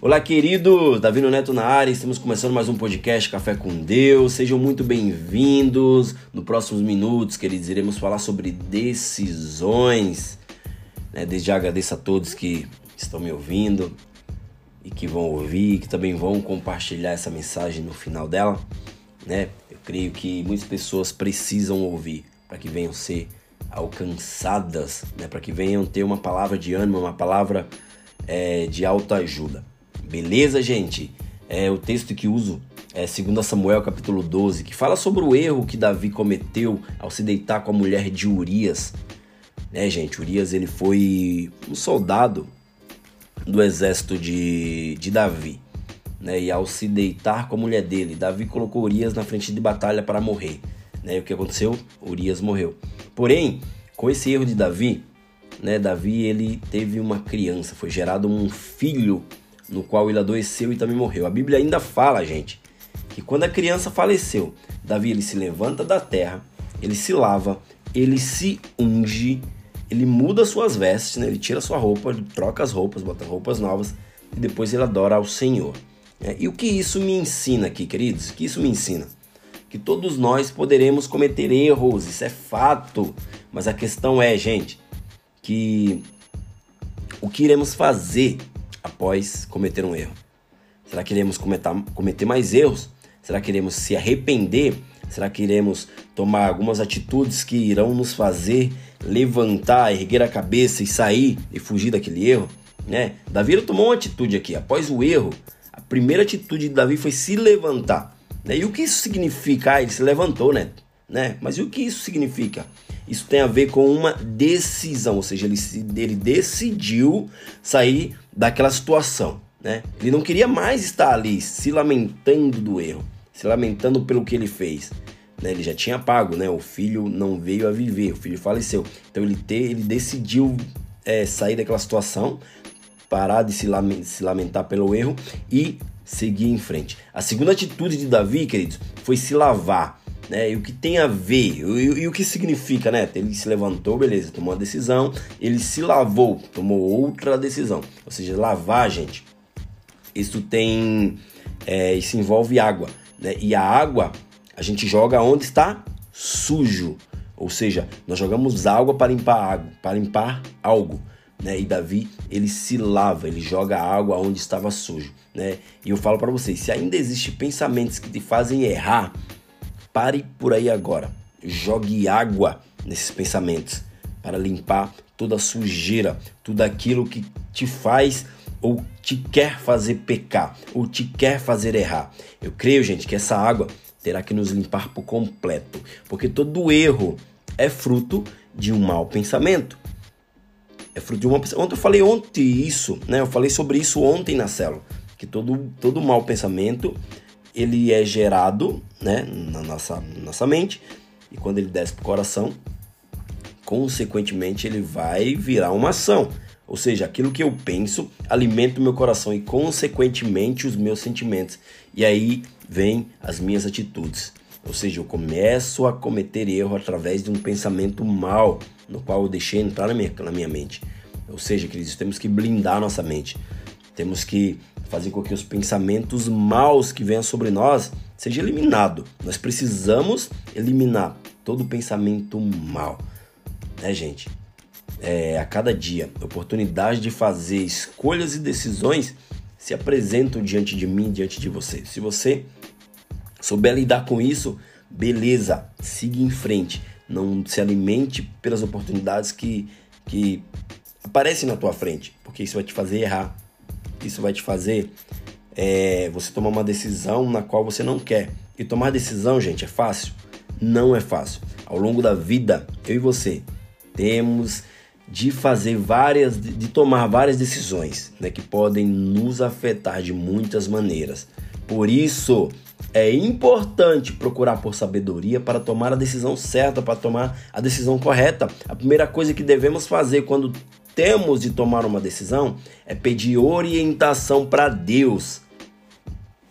Olá, queridos! Davi Neto na área, estamos começando mais um podcast Café com Deus. Sejam muito bem-vindos. Nos próximos minutos, queridos, iremos falar sobre decisões. Né? Desde já agradeço a todos que estão me ouvindo e que vão ouvir, que também vão compartilhar essa mensagem no final dela. Né? Eu creio que muitas pessoas precisam ouvir para que venham ser alcançadas, né? para que venham ter uma palavra de ânimo, uma palavra é, de autoajuda. Beleza, gente? É, o texto que uso é 2 Samuel capítulo 12, que fala sobre o erro que Davi cometeu ao se deitar com a mulher de Urias. Né, gente? Urias ele foi um soldado do exército de, de Davi. Né, e ao se deitar com a mulher dele, Davi colocou Urias na frente de batalha para morrer. Né, e o que aconteceu? Urias morreu. Porém, com esse erro de Davi, né, Davi ele teve uma criança, foi gerado um filho no qual ele adoeceu e também morreu. A Bíblia ainda fala, gente, que quando a criança faleceu, Davi ele se levanta da terra, ele se lava, ele se unge, ele muda suas vestes, né? ele tira sua roupa, ele troca as roupas, bota roupas novas e depois ele adora ao Senhor. É, e o que isso me ensina aqui, queridos? O que isso me ensina? Que todos nós poderemos cometer erros, isso é fato. Mas a questão é, gente, que o que iremos fazer após cometer um erro? Será que iremos cometer, mais erros? Será que iremos se arrepender? Será que iremos tomar algumas atitudes que irão nos fazer levantar, erguer a cabeça e sair e fugir daquele erro? Né? Davi tomou uma atitude aqui. Após o erro, a primeira atitude de Davi foi se levantar. Né? E o que isso significa? Ah, ele se levantou, né? né? Mas e o que isso significa? Isso tem a ver com uma decisão, ou seja, ele, ele decidiu sair daquela situação. Né? Ele não queria mais estar ali se lamentando do erro, se lamentando pelo que ele fez. Né? Ele já tinha pago, né? o filho não veio a viver, o filho faleceu. Então ele, te, ele decidiu é, sair daquela situação, parar de se lamentar, se lamentar pelo erro e seguir em frente. A segunda atitude de Davi, queridos, foi se lavar. Né? E o que tem a ver, e, e, o que significa, né? Ele se levantou, beleza, tomou uma decisão, ele se lavou, tomou outra decisão. Ou seja, lavar, gente, isso tem. É, isso envolve água. Né? E a água a gente joga onde está sujo. Ou seja, nós jogamos água para limpar água, para limpar algo. Né? E Davi, ele se lava, ele joga água onde estava sujo, né? E eu falo para vocês, se ainda existem pensamentos que te fazem errar, Pare por aí agora. Jogue água nesses pensamentos para limpar toda a sujeira, tudo aquilo que te faz ou te quer fazer pecar, ou te quer fazer errar. Eu creio, gente, que essa água terá que nos limpar por completo, porque todo erro é fruto de um mau pensamento. É fruto de um pensamento. Ontem eu falei ontem isso, né? Eu falei sobre isso ontem na célula, que todo todo mau pensamento ele é gerado né, na nossa, nossa mente e quando ele desce para o coração, consequentemente ele vai virar uma ação. Ou seja, aquilo que eu penso alimenta o meu coração e, consequentemente, os meus sentimentos. E aí vem as minhas atitudes. Ou seja, eu começo a cometer erro através de um pensamento mal, no qual eu deixei entrar na minha, na minha mente. Ou seja, queridos, temos que blindar nossa mente. Temos que fazer com que os pensamentos maus que venham sobre nós seja eliminado. Nós precisamos eliminar todo pensamento mal, né, gente? É, a cada dia, oportunidade de fazer escolhas e decisões se apresentam diante de mim, diante de você. Se você souber lidar com isso, beleza, siga em frente. Não se alimente pelas oportunidades que, que aparecem na tua frente, porque isso vai te fazer errar isso vai te fazer é, você tomar uma decisão na qual você não quer. E tomar decisão, gente, é fácil? Não é fácil. Ao longo da vida, eu e você temos de fazer várias, de tomar várias decisões, né, que podem nos afetar de muitas maneiras. Por isso, é importante procurar por sabedoria para tomar a decisão certa, para tomar a decisão correta. A primeira coisa que devemos fazer quando temos de tomar uma decisão é pedir orientação para Deus.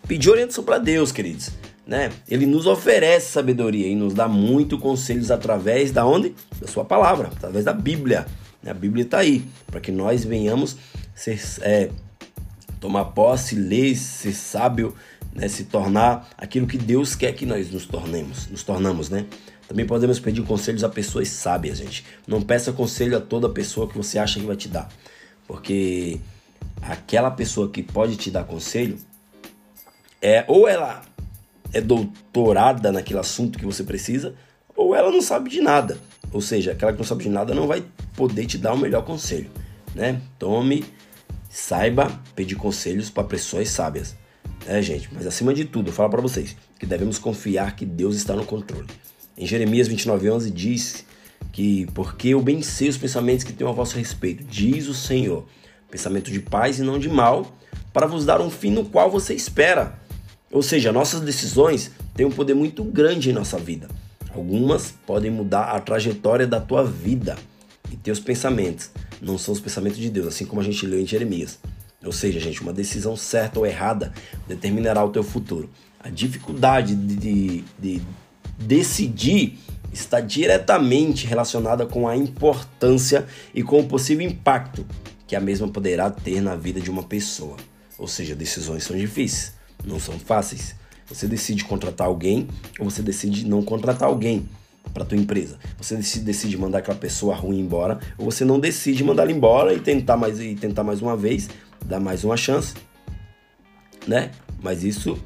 Pedir orientação para Deus, queridos. Né? Ele nos oferece sabedoria e nos dá muito conselhos através da onde? Da sua palavra, através da Bíblia. A Bíblia está aí para que nós venhamos ser, é, tomar posse, ler, ser sábio, né? se tornar aquilo que Deus quer que nós nos tornemos, nos tornamos, né? Também podemos pedir conselhos a pessoas sábias, gente. Não peça conselho a toda pessoa que você acha que vai te dar, porque aquela pessoa que pode te dar conselho é ou ela é doutorada naquele assunto que você precisa, ou ela não sabe de nada. Ou seja, aquela que não sabe de nada não vai poder te dar o melhor conselho, né? Tome, saiba pedir conselhos para pessoas sábias. É, gente, mas acima de tudo, eu falo para vocês que devemos confiar que Deus está no controle. Em Jeremias 29:11 diz que porque eu bem sei os pensamentos que tenho a vosso respeito, diz o Senhor, pensamento de paz e não de mal, para vos dar um fim no qual você espera. Ou seja, nossas decisões têm um poder muito grande em nossa vida. Algumas podem mudar a trajetória da tua vida e teus pensamentos. Não são os pensamentos de Deus, assim como a gente leu em Jeremias. Ou seja, gente, uma decisão certa ou errada determinará o teu futuro. A dificuldade de, de, de decidir está diretamente relacionada com a importância e com o possível impacto que a mesma poderá ter na vida de uma pessoa. Ou seja, decisões são difíceis, não são fáceis. Você decide contratar alguém ou você decide não contratar alguém para tua empresa. Você decide, mandar aquela pessoa ruim embora ou você não decide mandar ela embora e tentar mais e tentar mais uma vez, dar mais uma chance, né? Mas isso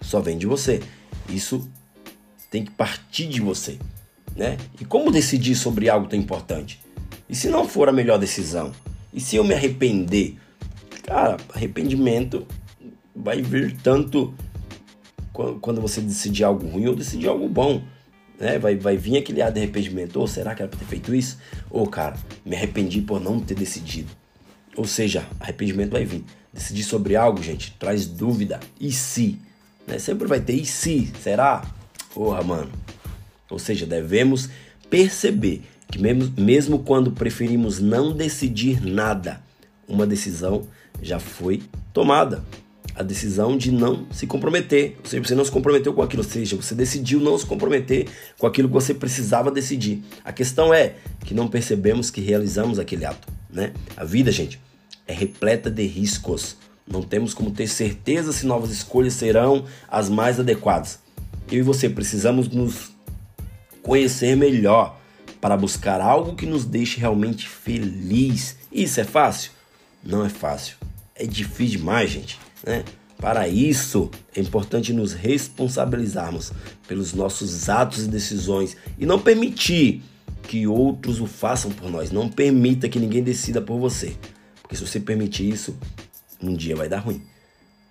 só vem de você. Isso tem que partir de você, né? E como decidir sobre algo tão importante? E se não for a melhor decisão? E se eu me arrepender? Cara, arrependimento vai vir tanto quando você decidir algo ruim ou decidir algo bom. Né? Vai, vai vir aquele ar de arrependimento. Ou oh, será que era pra ter feito isso? Ou, oh, cara, me arrependi por não ter decidido. Ou seja, arrependimento vai vir. Decidir sobre algo, gente, traz dúvida. E se? Né? Sempre vai ter e se? Será? Porra, mano. Ou seja, devemos perceber que mesmo, mesmo quando preferimos não decidir nada, uma decisão já foi tomada a decisão de não se comprometer. Ou seja, você não se comprometeu com aquilo, ou seja, você decidiu não se comprometer com aquilo que você precisava decidir. A questão é que não percebemos que realizamos aquele ato, né? A vida, gente, é repleta de riscos. Não temos como ter certeza se novas escolhas serão as mais adequadas. Eu e você precisamos nos conhecer melhor para buscar algo que nos deixe realmente feliz. Isso é fácil? Não é fácil. É difícil demais, gente. Né? Para isso, é importante nos responsabilizarmos pelos nossos atos e decisões e não permitir que outros o façam por nós. Não permita que ninguém decida por você. Porque se você permitir isso, um dia vai dar ruim.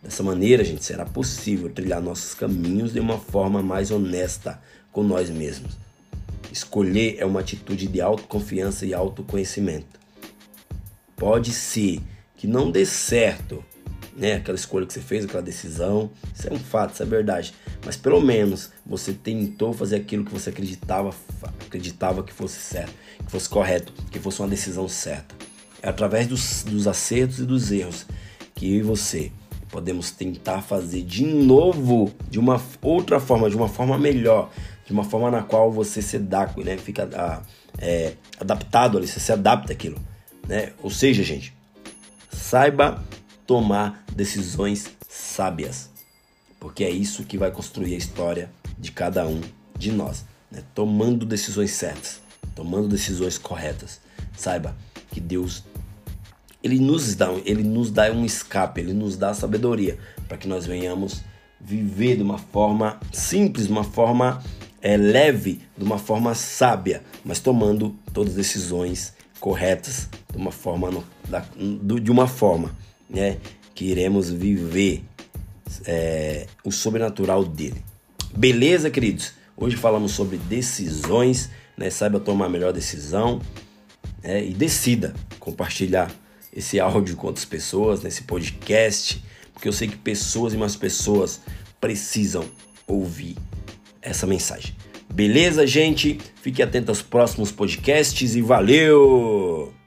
Dessa maneira, gente, será possível trilhar nossos caminhos de uma forma mais honesta com nós mesmos. Escolher é uma atitude de autoconfiança e autoconhecimento. Pode ser que não dê certo, né? Aquela escolha que você fez, aquela decisão. Isso é um fato, isso é verdade. Mas pelo menos você tentou fazer aquilo que você acreditava, acreditava que fosse certo, que fosse correto, que fosse uma decisão certa. É através dos, dos acertos e dos erros que eu e você podemos tentar fazer de novo, de uma outra forma, de uma forma melhor, de uma forma na qual você se dá, né? Fica ah, é, adaptado ali, você se adapta àquilo, né? Ou seja, gente, saiba tomar decisões sábias, porque é isso que vai construir a história de cada um de nós, né? tomando decisões certas, tomando decisões corretas. Saiba que Deus ele nos dá, ele nos dá um escape, ele nos dá sabedoria para que nós venhamos viver de uma forma simples, de uma forma é, leve, de uma forma sábia, mas tomando todas as decisões corretas de uma forma no, da, de uma forma né, que iremos viver é, o sobrenatural dele. Beleza, queridos? Hoje falamos sobre decisões, né? Saiba tomar a melhor decisão né? e decida compartilhar esse áudio com outras pessoas, nesse podcast, porque eu sei que pessoas e mais pessoas precisam ouvir essa mensagem. Beleza, gente? Fique atento aos próximos podcasts e valeu!